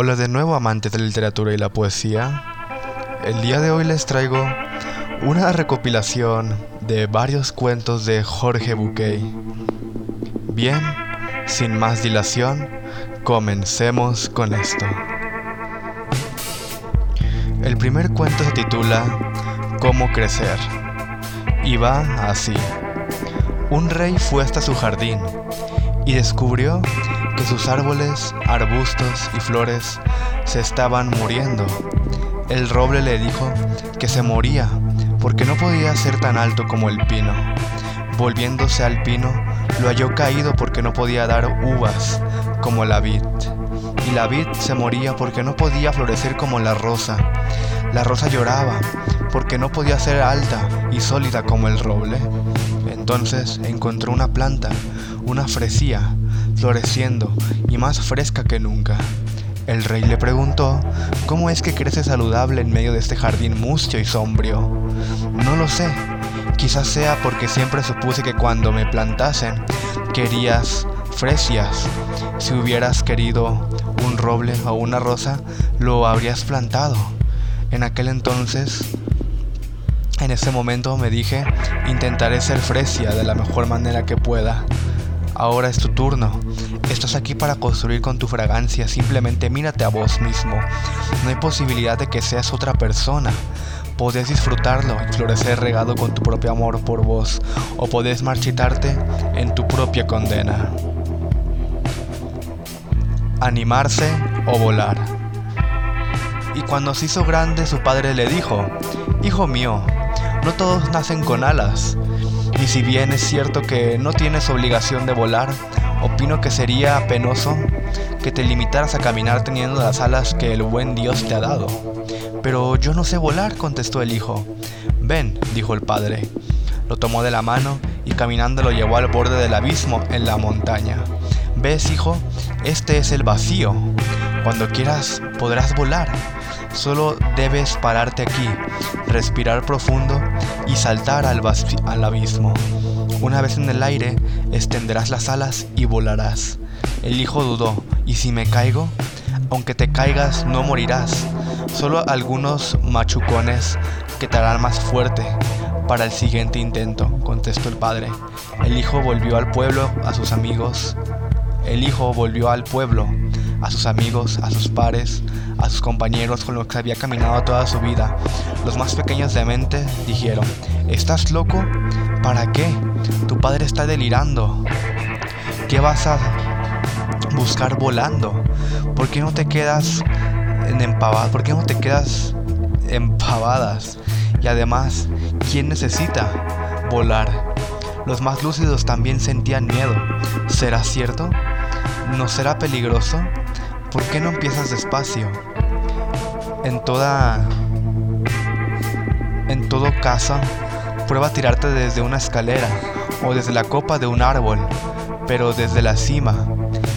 Hola de nuevo amantes de la literatura y la poesía. El día de hoy les traigo una recopilación de varios cuentos de Jorge Buquet. Bien, sin más dilación, comencemos con esto. El primer cuento se titula Cómo crecer y va así. Un rey fue hasta su jardín y descubrió que sus árboles, arbustos y flores se estaban muriendo. El roble le dijo que se moría porque no podía ser tan alto como el pino. Volviéndose al pino, lo halló caído porque no podía dar uvas como la vid. Y la vid se moría porque no podía florecer como la rosa. La rosa lloraba porque no podía ser alta y sólida como el roble. Entonces encontró una planta, una fresía, floreciendo y más fresca que nunca. El rey le preguntó, ¿cómo es que crece saludable en medio de este jardín mustio y sombrío? No lo sé, quizás sea porque siempre supuse que cuando me plantasen querías fresias. Si hubieras querido un roble o una rosa, lo habrías plantado. En aquel entonces, en ese momento me dije, intentaré ser fresia de la mejor manera que pueda. Ahora es tu turno. Estás aquí para construir con tu fragancia. Simplemente mírate a vos mismo. No hay posibilidad de que seas otra persona. Podés disfrutarlo y florecer regado con tu propio amor por vos, o podés marchitarte en tu propia condena. Animarse o volar. Y cuando se hizo grande, su padre le dijo, Hijo mío, no todos nacen con alas. Y si bien es cierto que no tienes obligación de volar, opino que sería penoso que te limitaras a caminar teniendo las alas que el buen Dios te ha dado. Pero yo no sé volar, contestó el hijo. Ven, dijo el padre. Lo tomó de la mano y caminando lo llevó al borde del abismo en la montaña. ¿Ves, hijo? Este es el vacío. Cuando quieras podrás volar. Solo debes pararte aquí, respirar profundo y saltar al, abismo. Una vez en el aire, extenderás las alas y volarás. El hijo dudó, ¿y si me caigo? Aunque te caigas, no morirás. Solo algunos machucones que te harán más fuerte para el siguiente intento, contestó el padre. El hijo volvió al pueblo, a sus amigos. El hijo volvió al pueblo, a sus amigos, a sus pares, a sus compañeros con los que había caminado toda su vida. Los más pequeños de mente dijeron, ¿estás loco? ¿Para qué? Tu padre está delirando. ¿Qué vas a buscar volando? ¿Por qué no te quedas en? ¿Por qué no te quedas empavadas? Y además, ¿quién necesita volar? Los más lúcidos también sentían miedo. ¿Será cierto? ¿No será peligroso? ¿Por qué no empiezas despacio? En toda... En todo caso, prueba a tirarte desde una escalera o desde la copa de un árbol, pero desde la cima.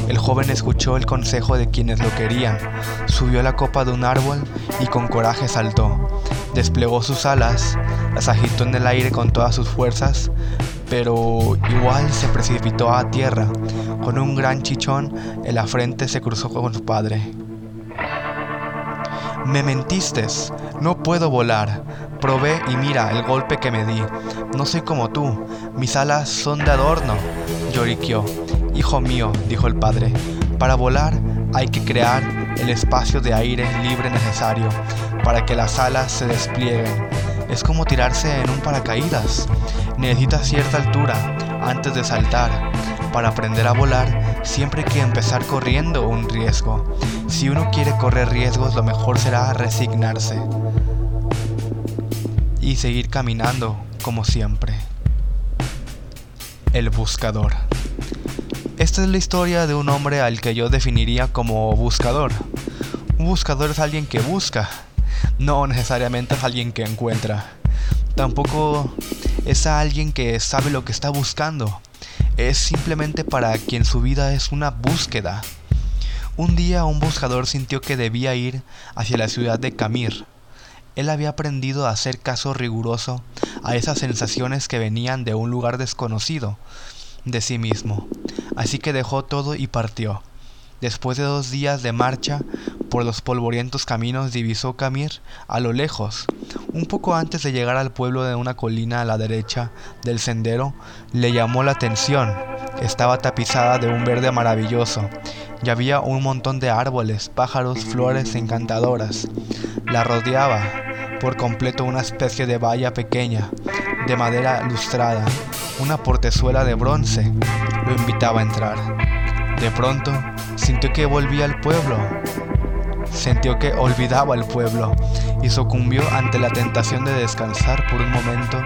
El joven escuchó el consejo de quienes lo querían, subió a la copa de un árbol y con coraje saltó. Desplegó sus alas, las agitó en el aire con todas sus fuerzas, pero igual se precipitó a tierra. Con un gran chichón en la frente se cruzó con su padre. Me mentiste, no puedo volar. Probé y mira el golpe que me di. No soy como tú, mis alas son de adorno. Lloriqueó. Hijo mío, dijo el padre, para volar hay que crear el espacio de aire libre necesario para que las alas se desplieguen. Es como tirarse en un paracaídas. Necesitas cierta altura antes de saltar. Para aprender a volar siempre hay que empezar corriendo un riesgo. Si uno quiere correr riesgos, lo mejor será resignarse y seguir caminando como siempre. El buscador. Esta es la historia de un hombre al que yo definiría como buscador. Un buscador es alguien que busca, no necesariamente es alguien que encuentra. Tampoco es alguien que sabe lo que está buscando. Es simplemente para quien su vida es una búsqueda. Un día un buscador sintió que debía ir hacia la ciudad de Camir. Él había aprendido a hacer caso riguroso a esas sensaciones que venían de un lugar desconocido de sí mismo. Así que dejó todo y partió. Después de dos días de marcha, por los polvorientos caminos divisó Camir a lo lejos. Un poco antes de llegar al pueblo de una colina a la derecha del sendero, le llamó la atención. Estaba tapizada de un verde maravilloso y había un montón de árboles, pájaros, flores encantadoras. La rodeaba por completo una especie de valla pequeña, de madera lustrada. Una portezuela de bronce lo invitaba a entrar. De pronto, sintió que volvía al pueblo. Sintió que olvidaba el pueblo y sucumbió ante la tentación de descansar por un momento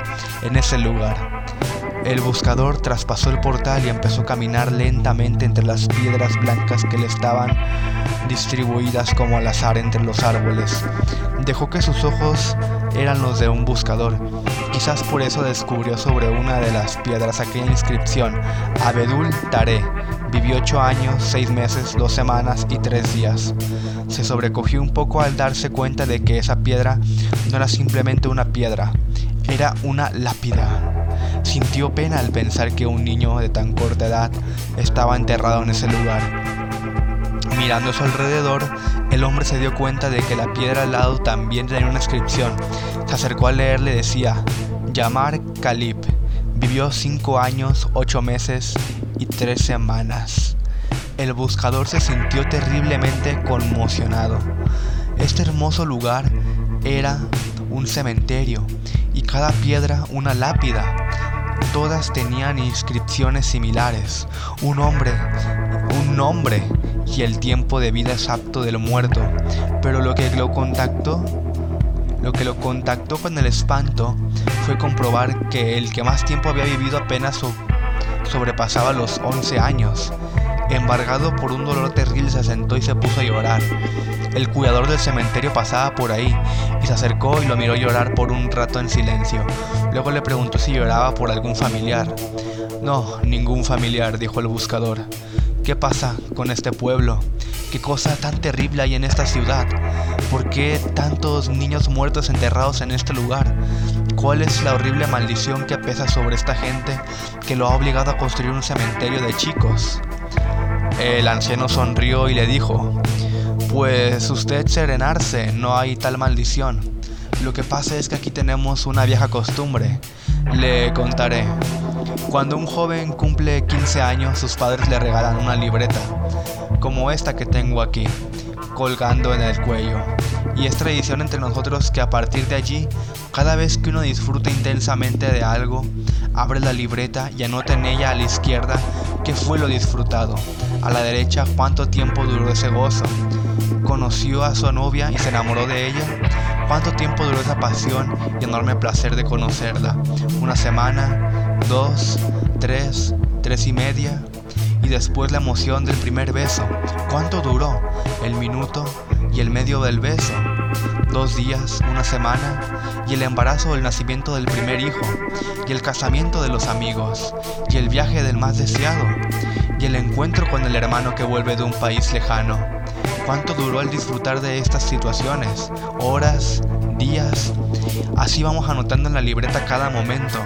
en ese lugar. El buscador traspasó el portal y empezó a caminar lentamente entre las piedras blancas que le estaban distribuidas como al azar entre los árboles. Dejó que sus ojos eran los de un buscador. Quizás por eso descubrió sobre una de las piedras aquella inscripción, Abedul Tare. Vivió ocho años, seis meses, dos semanas y tres días. Se sobrecogió un poco al darse cuenta de que esa piedra no era simplemente una piedra, era una lápida. Sintió pena al pensar que un niño de tan corta edad estaba enterrado en ese lugar. Mirando a su alrededor, el hombre se dio cuenta de que la piedra al lado también tenía una inscripción. Se acercó a leerle decía, Yamar Kalib, vivió cinco años, ocho meses y tres semanas. El buscador se sintió terriblemente conmocionado. Este hermoso lugar era un cementerio y cada piedra una lápida. Todas tenían inscripciones similares. Un hombre, un nombre y el tiempo de vida exacto del muerto. Pero lo que lo contactó, lo que lo contactó con el espanto fue comprobar que el que más tiempo había vivido apenas sobrepasaba los 11 años. Embargado por un dolor terrible se sentó y se puso a llorar. El cuidador del cementerio pasaba por ahí y se acercó y lo miró llorar por un rato en silencio. Luego le preguntó si lloraba por algún familiar. No, ningún familiar, dijo el buscador. ¿Qué pasa con este pueblo? ¿Qué cosa tan terrible hay en esta ciudad? ¿Por qué tantos niños muertos enterrados en este lugar? ¿Cuál es la horrible maldición que pesa sobre esta gente que lo ha obligado a construir un cementerio de chicos? El anciano sonrió y le dijo, pues usted serenarse, no hay tal maldición. Lo que pasa es que aquí tenemos una vieja costumbre. Le contaré. Cuando un joven cumple 15 años, sus padres le regalan una libreta, como esta que tengo aquí, colgando en el cuello. Y es tradición entre nosotros que a partir de allí, cada vez que uno disfruta intensamente de algo, abre la libreta y anota en ella a la izquierda qué fue lo disfrutado, a la derecha cuánto tiempo duró ese gozo, conoció a su novia y se enamoró de ella, cuánto tiempo duró esa pasión y enorme placer de conocerla, una semana, dos, tres, tres y media, y después la emoción del primer beso, cuánto duró, el minuto y el medio del beso, dos días, una semana, y el embarazo o el nacimiento del primer hijo, y el casamiento de los amigos, y el viaje del más deseado, y el encuentro con el hermano que vuelve de un país lejano. ¿Cuánto duró el disfrutar de estas situaciones? ¿Horas? ¿Días? Así vamos anotando en la libreta cada momento.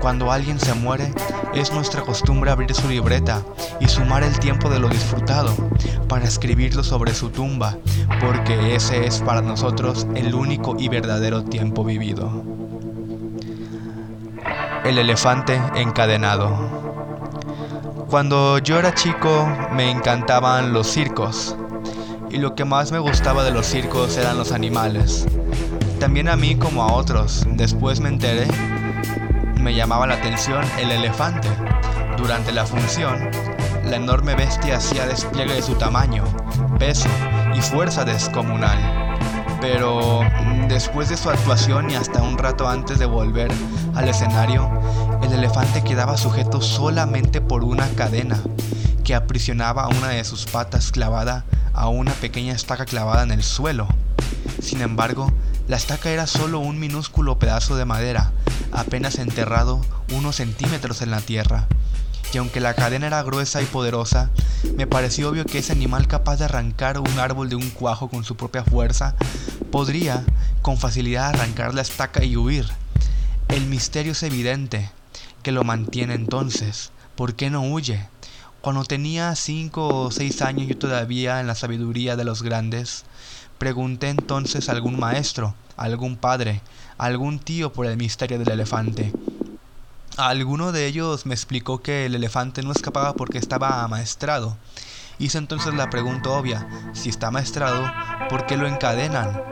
Cuando alguien se muere, es nuestra costumbre abrir su libreta y sumar el tiempo de lo disfrutado para escribirlo sobre su tumba, porque ese es para nosotros el único y verdadero tiempo vivido. El elefante encadenado. Cuando yo era chico me encantaban los circos y lo que más me gustaba de los circos eran los animales. También a mí como a otros. Después me enteré, me llamaba la atención el elefante. Durante la función, la enorme bestia hacía despliegue de su tamaño, peso y fuerza descomunal. Pero después de su actuación y hasta un rato antes de volver al escenario, el elefante quedaba sujeto solamente por una cadena que aprisionaba una de sus patas clavada a una pequeña estaca clavada en el suelo. Sin embargo, la estaca era solo un minúsculo pedazo de madera, apenas enterrado unos centímetros en la tierra. Y aunque la cadena era gruesa y poderosa, me pareció obvio que ese animal capaz de arrancar un árbol de un cuajo con su propia fuerza, podría con facilidad arrancar la estaca y huir. El misterio es evidente que lo mantiene entonces. ¿Por qué no huye? Cuando tenía cinco o seis años yo todavía en la sabiduría de los grandes, pregunté entonces a algún maestro, a algún padre, algún tío por el misterio del elefante. alguno de ellos me explicó que el elefante no escapaba porque estaba amaestrado. Hice entonces la pregunta obvia, si está amaestrado, ¿por qué lo encadenan?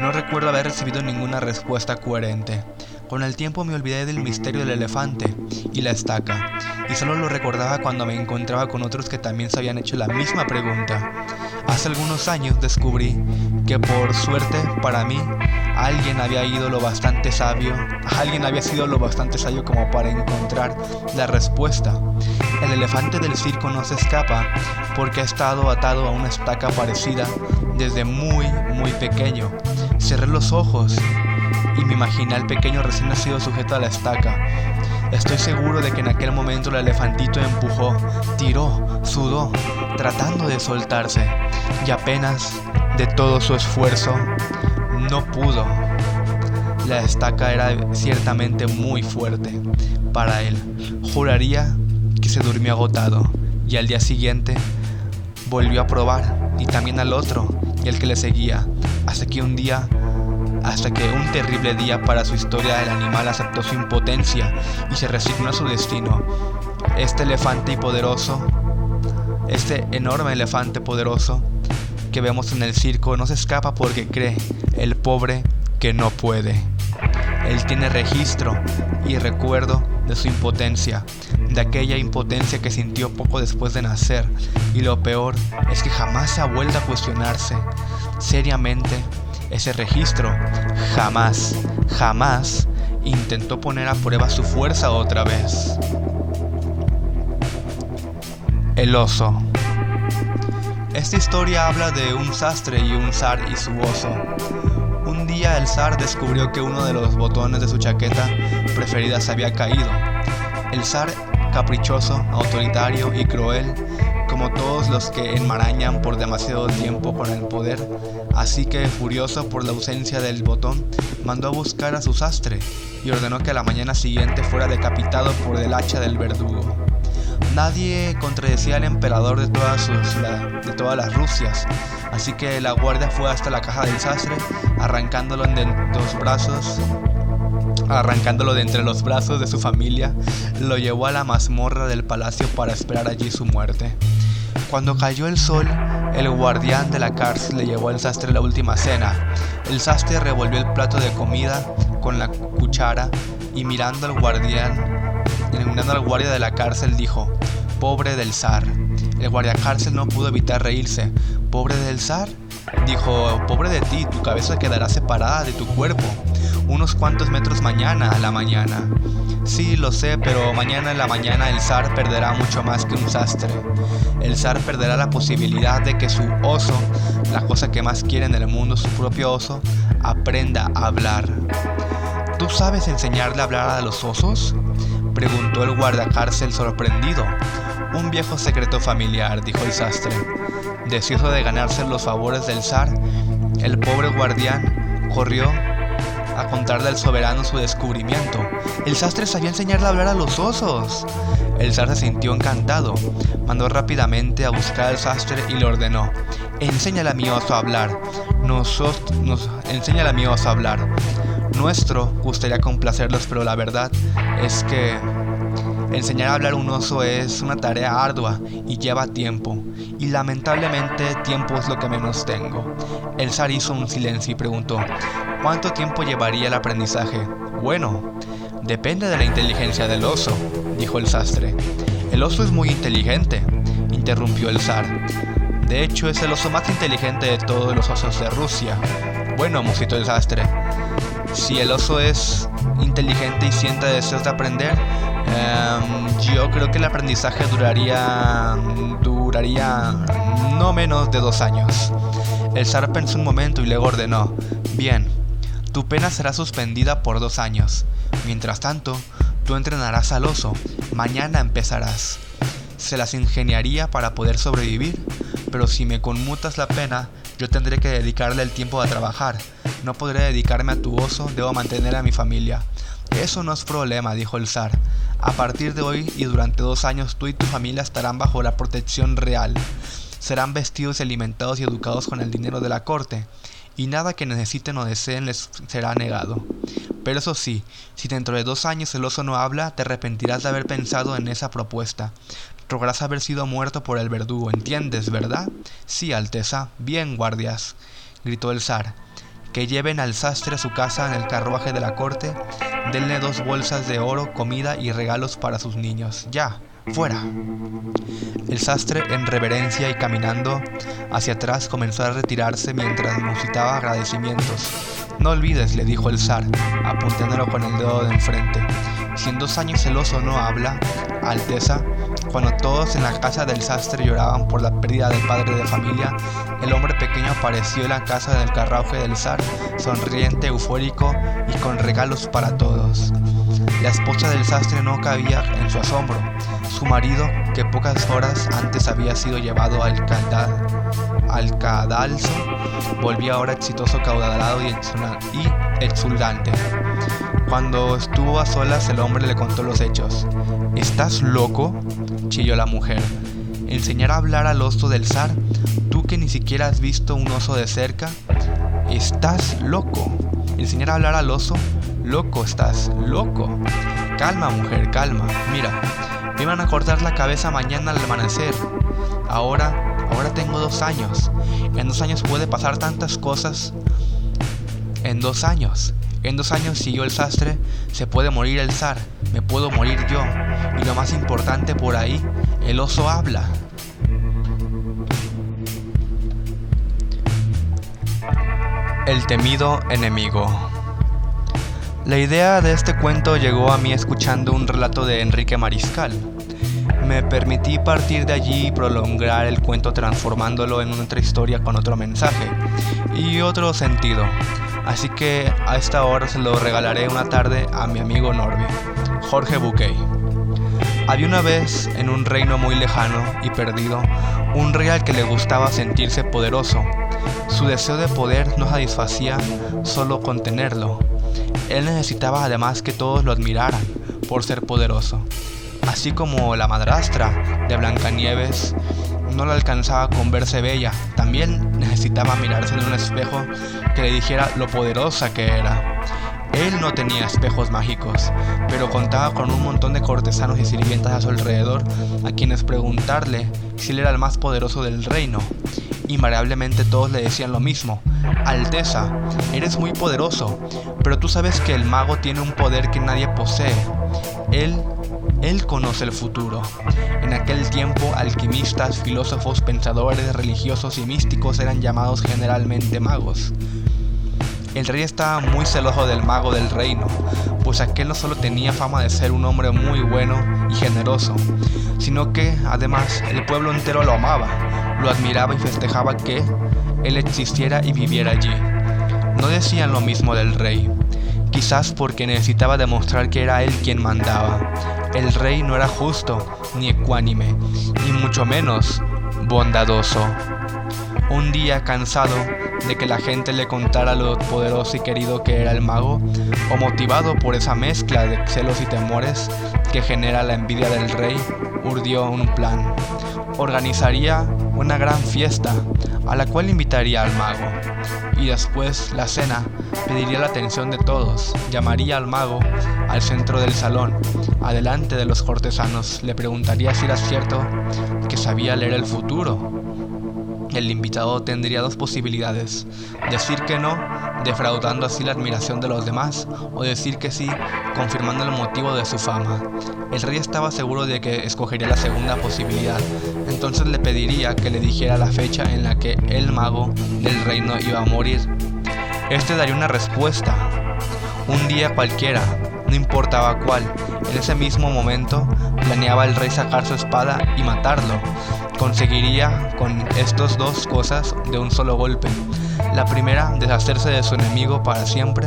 No recuerdo haber recibido ninguna respuesta coherente. Con el tiempo me olvidé del misterio del elefante y la estaca, y solo lo recordaba cuando me encontraba con otros que también se habían hecho la misma pregunta. Hace algunos años descubrí que por suerte para mí alguien había ido lo bastante sabio, alguien había sido lo bastante sabio como para encontrar la respuesta. El elefante del circo no se escapa porque ha estado atado a una estaca parecida desde muy, muy pequeño. Cerré los ojos y me imaginé al pequeño recién nacido sujeto a la estaca. Estoy seguro de que en aquel momento el elefantito empujó, tiró, sudó, tratando de soltarse, y apenas de todo su esfuerzo, no pudo. La estaca era ciertamente muy fuerte para él. Juraría que se durmió agotado y al día siguiente volvió a probar y también al otro y el que le seguía, hasta que un día hasta que un terrible día para su historia el animal aceptó su impotencia y se resignó a su destino. Este elefante y poderoso, este enorme elefante poderoso que vemos en el circo no se escapa porque cree, el pobre que no puede. Él tiene registro y recuerdo de su impotencia, de aquella impotencia que sintió poco después de nacer, y lo peor es que jamás se ha vuelto a cuestionarse seriamente ese registro jamás, jamás intentó poner a prueba su fuerza otra vez. El oso. Esta historia habla de un sastre y un zar y su oso. Un día el zar descubrió que uno de los botones de su chaqueta preferida se había caído. El zar, caprichoso, autoritario y cruel, como todos los que enmarañan por demasiado tiempo con el poder, así que furioso por la ausencia del botón, mandó a buscar a su sastre y ordenó que a la mañana siguiente fuera decapitado por el hacha del verdugo. Nadie contradecía al emperador de todas, de todas las Rusias, así que la guardia fue hasta la caja del sastre, arrancándolo en dos brazos arrancándolo de entre los brazos de su familia, lo llevó a la mazmorra del palacio para esperar allí su muerte. Cuando cayó el sol, el guardián de la cárcel le llevó al sastre la última cena. El sastre revolvió el plato de comida con la cuchara y mirando al guardián, mirando al guardia de la cárcel dijo, pobre del zar. El guardia cárcel no pudo evitar reírse. ¿Pobre del zar? Dijo, pobre de ti, tu cabeza quedará separada de tu cuerpo unos cuantos metros mañana a la mañana. Sí, lo sé, pero mañana en la mañana el zar perderá mucho más que un sastre. El zar perderá la posibilidad de que su oso, la cosa que más quiere en el mundo, su propio oso, aprenda a hablar. ¿Tú sabes enseñarle a hablar a los osos? Preguntó el guardacárcel sorprendido. Un viejo secreto familiar, dijo el sastre. Deseoso de ganarse los favores del zar, el pobre guardián corrió a contarle al soberano su descubrimiento. El sastre sabía enseñarle a hablar a los osos. El zar se sintió encantado. Mandó rápidamente a buscar al sastre y le ordenó: Enséñale a mi oso a hablar. Nosotros, nos, enséñale a mi oso a hablar. Nuestro gustaría complacerlos, pero la verdad es que enseñar a hablar un oso es una tarea ardua y lleva tiempo. Y lamentablemente tiempo es lo que menos tengo. El zar hizo un silencio y preguntó, ¿Cuánto tiempo llevaría el aprendizaje? Bueno, depende de la inteligencia del oso, dijo el sastre. El oso es muy inteligente, interrumpió el zar. De hecho, es el oso más inteligente de todos los osos de Rusia. Bueno, musitó el sastre. Si el oso es inteligente y siente deseos de aprender, em, yo creo que el aprendizaje duraría. duraría no menos de dos años. El zar pensó un momento y luego ordenó: Bien, tu pena será suspendida por dos años. Mientras tanto, tú entrenarás al oso. Mañana empezarás. Se las ingeniaría para poder sobrevivir, pero si me conmutas la pena, yo tendré que dedicarle el tiempo a trabajar. No podré dedicarme a tu oso, debo mantener a mi familia. Eso no es problema, dijo el zar. A partir de hoy y durante dos años tú y tu familia estarán bajo la protección real. Serán vestidos alimentados y educados con el dinero de la corte, y nada que necesiten o deseen les será negado. Pero eso sí, si dentro de dos años el oso no habla, te arrepentirás de haber pensado en esa propuesta. Rogarás haber sido muerto por el verdugo, ¿entiendes, verdad? Sí, Alteza. Bien, guardias, gritó el zar. Que lleven al sastre a su casa en el carruaje de la corte, denle dos bolsas de oro, comida y regalos para sus niños. Ya, fuera. El sastre, en reverencia y caminando hacia atrás, comenzó a retirarse mientras musitaba agradecimientos. No olvides, le dijo el zar, apuntándolo con el dedo de enfrente. Si en dos años el oso no habla, Alteza, cuando todos en la casa del sastre lloraban por la pérdida del padre de familia, el hombre pequeño apareció en la casa del carruaje del zar, sonriente, eufórico y con regalos para todos. La esposa del sastre no cabía en su asombro. Su marido, que pocas horas antes había sido llevado al, al cadalso, volvía ahora exitoso, caudalado y exultante. Cuando estuvo a solas, el hombre le contó los hechos. ¿Estás loco? chilló la mujer. ¿Enseñar a hablar al oso del zar? ¿Tú que ni siquiera has visto un oso de cerca? ¿Estás loco? ¿Enseñar a hablar al oso? Loco estás, loco. Calma, mujer, calma. Mira, me iban a cortar la cabeza mañana al amanecer. Ahora, ahora tengo dos años. En dos años puede pasar tantas cosas. En dos años. En dos años, siguió el sastre, se puede morir el zar, me puedo morir yo. Y lo más importante por ahí, el oso habla. El temido enemigo. La idea de este cuento llegó a mí escuchando un relato de Enrique Mariscal. Me permití partir de allí y prolongar el cuento transformándolo en otra historia con otro mensaje y otro sentido. Así que a esta hora se lo regalaré una tarde a mi amigo Norby, Jorge Bouquet. Había una vez, en un reino muy lejano y perdido, un rey al que le gustaba sentirse poderoso. Su deseo de poder no satisfacía solo con tenerlo. Él necesitaba además que todos lo admiraran por ser poderoso. Así como la madrastra de Blancanieves no le alcanzaba con verse bella, también necesitaba mirarse en un espejo que le dijera lo poderosa que era. Él no tenía espejos mágicos, pero contaba con un montón de cortesanos y sirvientas a su alrededor a quienes preguntarle si él era el más poderoso del reino. Invariablemente todos le decían lo mismo, Alteza, eres muy poderoso, pero tú sabes que el mago tiene un poder que nadie posee. Él él conoce el futuro. En aquel tiempo, alquimistas, filósofos, pensadores, religiosos y místicos eran llamados generalmente magos. El rey estaba muy celoso del mago del reino, pues aquel no solo tenía fama de ser un hombre muy bueno y generoso, sino que además el pueblo entero lo amaba, lo admiraba y festejaba que él existiera y viviera allí. No decían lo mismo del rey, quizás porque necesitaba demostrar que era él quien mandaba, el rey no era justo, ni ecuánime, ni mucho menos bondadoso. Un día cansado de que la gente le contara lo poderoso y querido que era el mago, o motivado por esa mezcla de celos y temores que genera la envidia del rey, urdió un plan. Organizaría una gran fiesta a la cual invitaría al mago, y después la cena pediría la atención de todos, llamaría al mago al centro del salón, adelante de los cortesanos, le preguntaría si era cierto que sabía leer el futuro. El invitado tendría dos posibilidades, decir que no, defraudando así la admiración de los demás, o decir que sí, confirmando el motivo de su fama. El rey estaba seguro de que escogería la segunda posibilidad, entonces le pediría que le dijera la fecha en la que el mago del reino iba a morir. Este daría una respuesta, un día cualquiera, no importaba cuál. En ese mismo momento planeaba el rey sacar su espada y matarlo. Conseguiría con estas dos cosas de un solo golpe. La primera, deshacerse de su enemigo para siempre,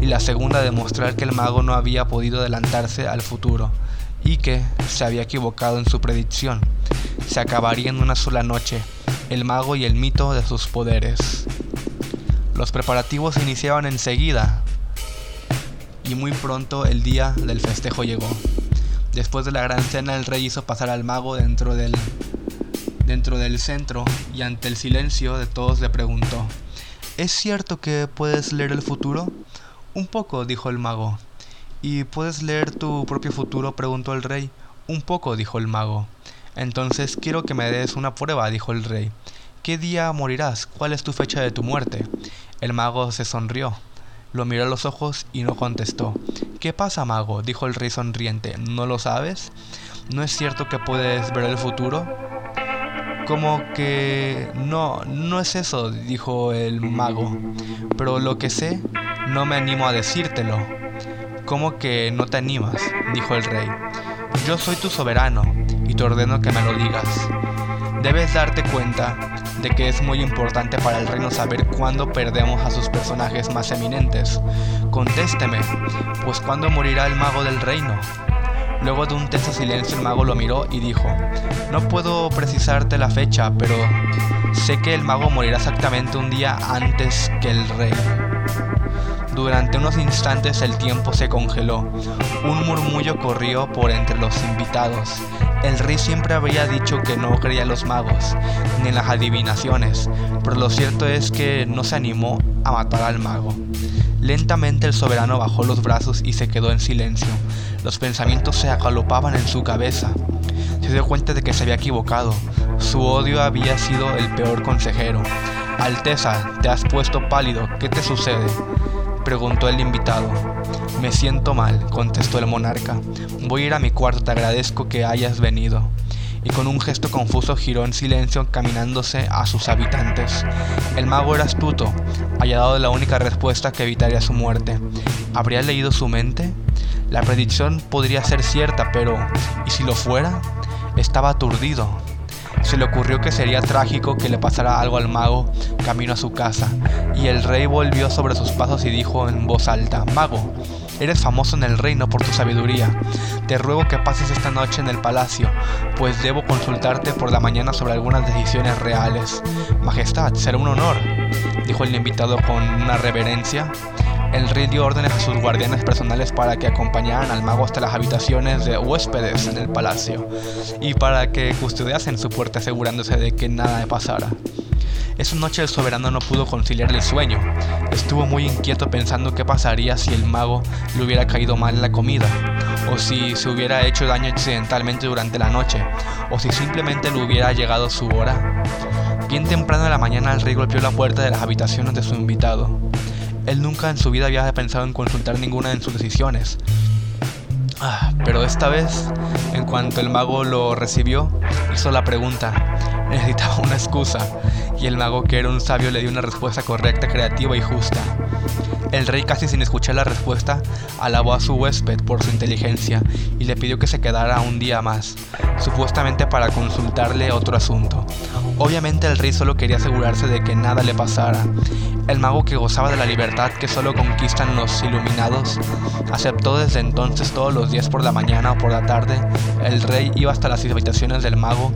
y la segunda, demostrar que el mago no había podido adelantarse al futuro y que se había equivocado en su predicción. Se acabaría en una sola noche, el mago y el mito de sus poderes. Los preparativos se iniciaban enseguida, y muy pronto el día del festejo llegó. Después de la gran cena el rey hizo pasar al mago dentro del, dentro del centro y ante el silencio de todos le preguntó, ¿Es cierto que puedes leer el futuro? Un poco, dijo el mago. ¿Y puedes leer tu propio futuro? preguntó el rey. Un poco, dijo el mago. Entonces quiero que me des una prueba, dijo el rey. ¿Qué día morirás? ¿Cuál es tu fecha de tu muerte? El mago se sonrió. Lo miró a los ojos y no contestó. ¿Qué pasa, mago? dijo el rey sonriente. ¿No lo sabes? ¿No es cierto que puedes ver el futuro? Como que no, no es eso, dijo el mago. Pero lo que sé, no me animo a decírtelo. ¿Cómo que no te animas? dijo el rey. Yo soy tu soberano y te ordeno que me lo digas. Debes darte cuenta de que es muy importante para el reino saber cuándo perdemos a sus personajes más eminentes. Contésteme, pues cuándo morirá el mago del reino. Luego de un tenso silencio el mago lo miró y dijo, no puedo precisarte la fecha, pero sé que el mago morirá exactamente un día antes que el rey. Durante unos instantes el tiempo se congeló. Un murmullo corrió por entre los invitados. El rey siempre había dicho que no creía en los magos, ni en las adivinaciones, pero lo cierto es que no se animó a matar al mago. Lentamente el soberano bajó los brazos y se quedó en silencio. Los pensamientos se agalopaban en su cabeza. Se dio cuenta de que se había equivocado. Su odio había sido el peor consejero. Alteza, te has puesto pálido, ¿qué te sucede? preguntó el invitado. Me siento mal, contestó el monarca. Voy a ir a mi cuarto, te agradezco que hayas venido. Y con un gesto confuso giró en silencio caminándose a sus habitantes. El mago era astuto, había dado la única respuesta que evitaría su muerte. ¿Habría leído su mente? La predicción podría ser cierta, pero ¿y si lo fuera? Estaba aturdido. Se le ocurrió que sería trágico que le pasara algo al mago camino a su casa, y el rey volvió sobre sus pasos y dijo en voz alta, Mago, eres famoso en el reino por tu sabiduría. Te ruego que pases esta noche en el palacio, pues debo consultarte por la mañana sobre algunas decisiones reales. Majestad, será un honor, dijo el invitado con una reverencia. El rey dio órdenes a sus guardianes personales para que acompañaran al mago hasta las habitaciones de huéspedes en el palacio y para que custodiasen su puerta asegurándose de que nada pasara. Esa noche el soberano no pudo conciliar el sueño. Estuvo muy inquieto pensando qué pasaría si el mago le hubiera caído mal la comida, o si se hubiera hecho daño accidentalmente durante la noche, o si simplemente le hubiera llegado su hora. Bien temprano en la mañana el rey golpeó la puerta de las habitaciones de su invitado. Él nunca en su vida había pensado en consultar ninguna de sus decisiones. Ah, pero esta vez, en cuanto el mago lo recibió, hizo la pregunta. Necesitaba una excusa, y el mago, que era un sabio, le dio una respuesta correcta, creativa y justa. El rey, casi sin escuchar la respuesta, alabó a su huésped por su inteligencia y le pidió que se quedara un día más, supuestamente para consultarle otro asunto. Obviamente el rey solo quería asegurarse de que nada le pasara. El mago que gozaba de la libertad que solo conquistan los iluminados, aceptó desde entonces todos los días por la mañana o por la tarde, el rey iba hasta las habitaciones del mago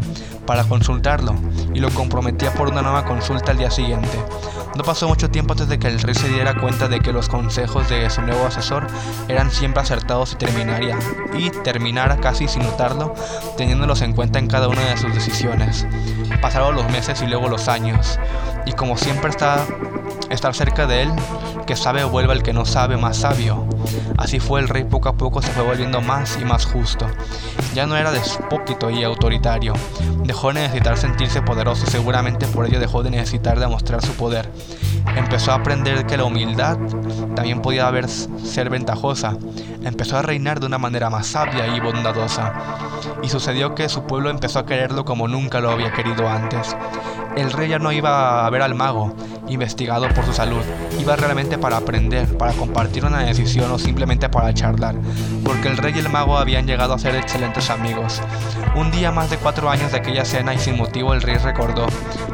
para consultarlo y lo comprometía por una nueva consulta al día siguiente. No pasó mucho tiempo antes de que el rey se diera cuenta de que los consejos de su nuevo asesor eran siempre acertados y terminaría, y terminara casi sin notarlo, teniéndolos en cuenta en cada una de sus decisiones. Pasaron los meses y luego los años, y como siempre está estar cerca de él, que sabe vuelve el que no sabe más sabio. Así fue el rey poco a poco se fue volviendo más y más justo. Ya no era despóquito y autoritario. Dejó de necesitar sentirse poderoso y seguramente por ello dejó de necesitar demostrar su poder. Empezó a aprender que la humildad también podía haber, ser ventajosa. Empezó a reinar de una manera más sabia y bondadosa. Y sucedió que su pueblo empezó a quererlo como nunca lo había querido antes. El rey ya no iba a ver al mago, investigado por su salud. Iba realmente para aprender, para compartir una decisión o simplemente para charlar, porque el rey y el mago habían llegado a ser excelentes amigos. Un día más de cuatro años de aquella cena y sin motivo el rey recordó,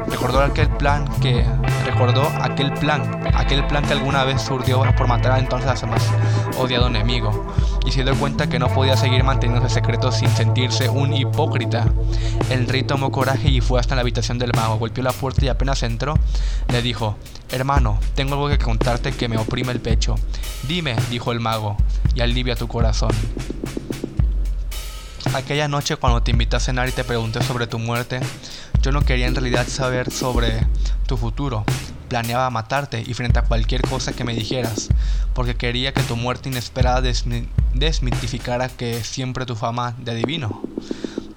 recordó aquel plan que, recordó aquel plan, aquel plan que alguna vez surgió por matar a entonces a su más odiado enemigo, y se dio cuenta que no podía seguir manteniendo ese secreto sin sentirse un hipócrita. El rey tomó coraje y fue hasta la habitación del mago, golpeó la puerta y apenas entró, le dijo, Hermano, tengo algo que contarte que me oprime el pecho. Dime, dijo el mago, y alivia tu corazón. Aquella noche cuando te invité a cenar y te pregunté sobre tu muerte, yo no quería en realidad saber sobre tu futuro. Planeaba matarte y frente a cualquier cosa que me dijeras, porque quería que tu muerte inesperada desmitificara que siempre tu fama de adivino.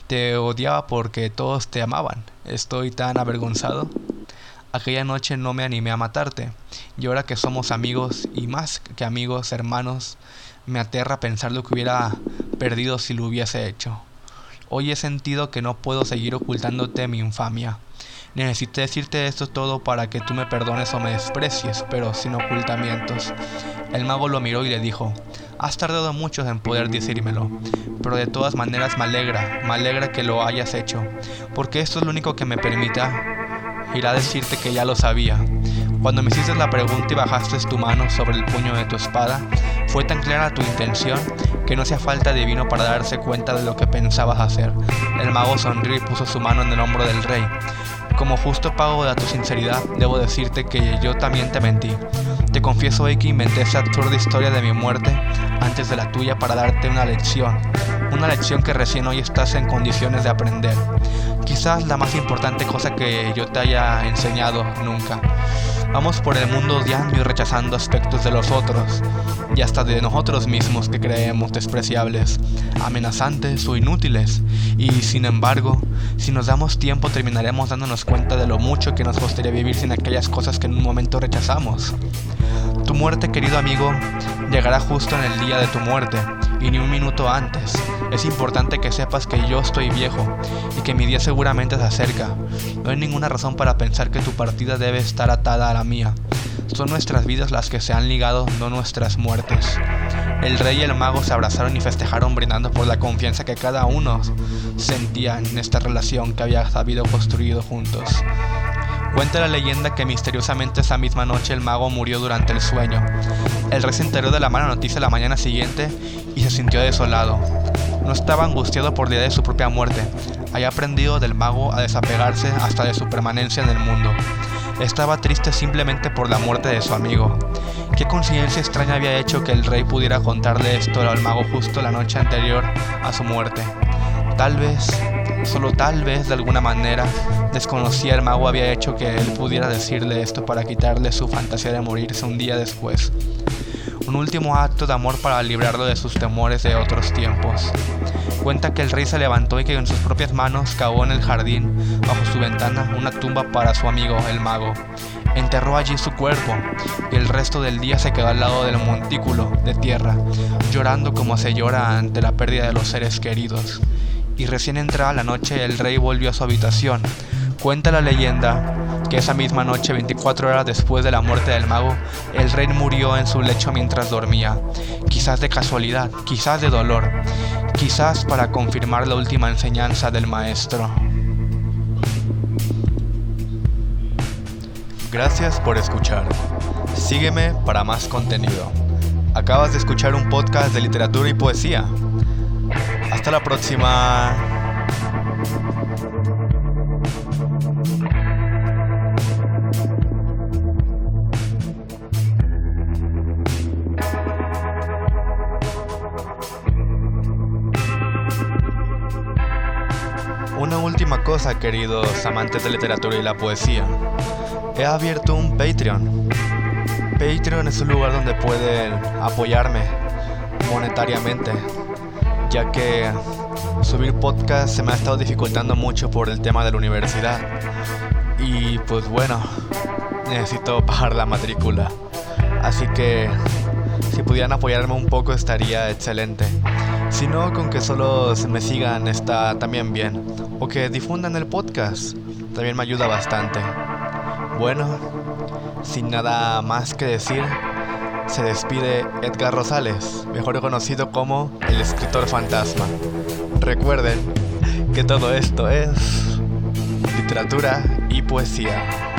Te odiaba porque todos te amaban. Estoy tan avergonzado. Aquella noche no me animé a matarte, y ahora que somos amigos y más que amigos, hermanos, me aterra pensar lo que hubiera perdido si lo hubiese hecho. Hoy he sentido que no puedo seguir ocultándote mi infamia. Necesité decirte esto todo para que tú me perdones o me desprecies, pero sin ocultamientos. El mago lo miró y le dijo, Has tardado mucho en poder decírmelo, pero de todas maneras me alegra, me alegra que lo hayas hecho, porque esto es lo único que me permita ir a decirte que ya lo sabía. Cuando me hiciste la pregunta y bajaste tu mano sobre el puño de tu espada, fue tan clara tu intención que no hacía falta de vino para darse cuenta de lo que pensabas hacer. El mago sonrió y puso su mano en el hombro del rey. Como justo pago de tu sinceridad, debo decirte que yo también te mentí. Te confieso hoy que inventé esa absurda historia de mi muerte antes de la tuya para darte una lección, una lección que recién hoy estás en condiciones de aprender. Quizás la más importante cosa que yo te haya enseñado nunca. Vamos por el mundo odiando y rechazando aspectos de los otros, y hasta de nosotros mismos que creemos despreciables, amenazantes o inútiles, y sin embargo, si nos damos tiempo terminaremos dándonos cuenta de lo mucho que nos gustaría vivir sin aquellas cosas que en un momento rechazamos. Tu muerte, querido amigo, llegará justo en el día de tu muerte, y ni un minuto antes. Es importante que sepas que yo estoy viejo y que mi día seguramente se acerca. No hay ninguna razón para pensar que tu partida debe estar atada a la mía. Son nuestras vidas las que se han ligado, no nuestras muertes. El rey y el mago se abrazaron y festejaron brindando por la confianza que cada uno sentía en esta relación que había sabido construido juntos. Cuenta la leyenda que misteriosamente esa misma noche el mago murió durante el sueño. El rey se enteró de la mala noticia la mañana siguiente y se sintió desolado. No estaba angustiado por la idea de su propia muerte. Había aprendido del mago a desapegarse hasta de su permanencia en el mundo. Estaba triste simplemente por la muerte de su amigo. ¿Qué coincidencia extraña había hecho que el rey pudiera contarle esto al mago justo la noche anterior a su muerte? Tal vez, solo tal vez de alguna manera, desconocía el mago había hecho que él pudiera decirle esto para quitarle su fantasía de morirse un día después un último acto de amor para librarlo de sus temores de otros tiempos. Cuenta que el rey se levantó y que en sus propias manos cavó en el jardín, bajo su ventana, una tumba para su amigo, el mago. Enterró allí su cuerpo y el resto del día se quedó al lado del montículo de tierra, llorando como se llora ante la pérdida de los seres queridos. Y recién entrada la noche el rey volvió a su habitación. Cuenta la leyenda que esa misma noche, 24 horas después de la muerte del mago, el rey murió en su lecho mientras dormía, quizás de casualidad, quizás de dolor, quizás para confirmar la última enseñanza del maestro. Gracias por escuchar. Sígueme para más contenido. Acabas de escuchar un podcast de literatura y poesía. Hasta la próxima. Una última cosa, queridos amantes de literatura y la poesía. He abierto un Patreon. Patreon es un lugar donde pueden apoyarme monetariamente, ya que subir podcast se me ha estado dificultando mucho por el tema de la universidad. Y pues bueno, necesito pagar la matrícula. Así que si pudieran apoyarme un poco estaría excelente. Si no, con que solo me sigan está también bien. O que difundan el podcast. También me ayuda bastante. Bueno, sin nada más que decir, se despide Edgar Rosales, mejor conocido como el escritor fantasma. Recuerden que todo esto es literatura y poesía.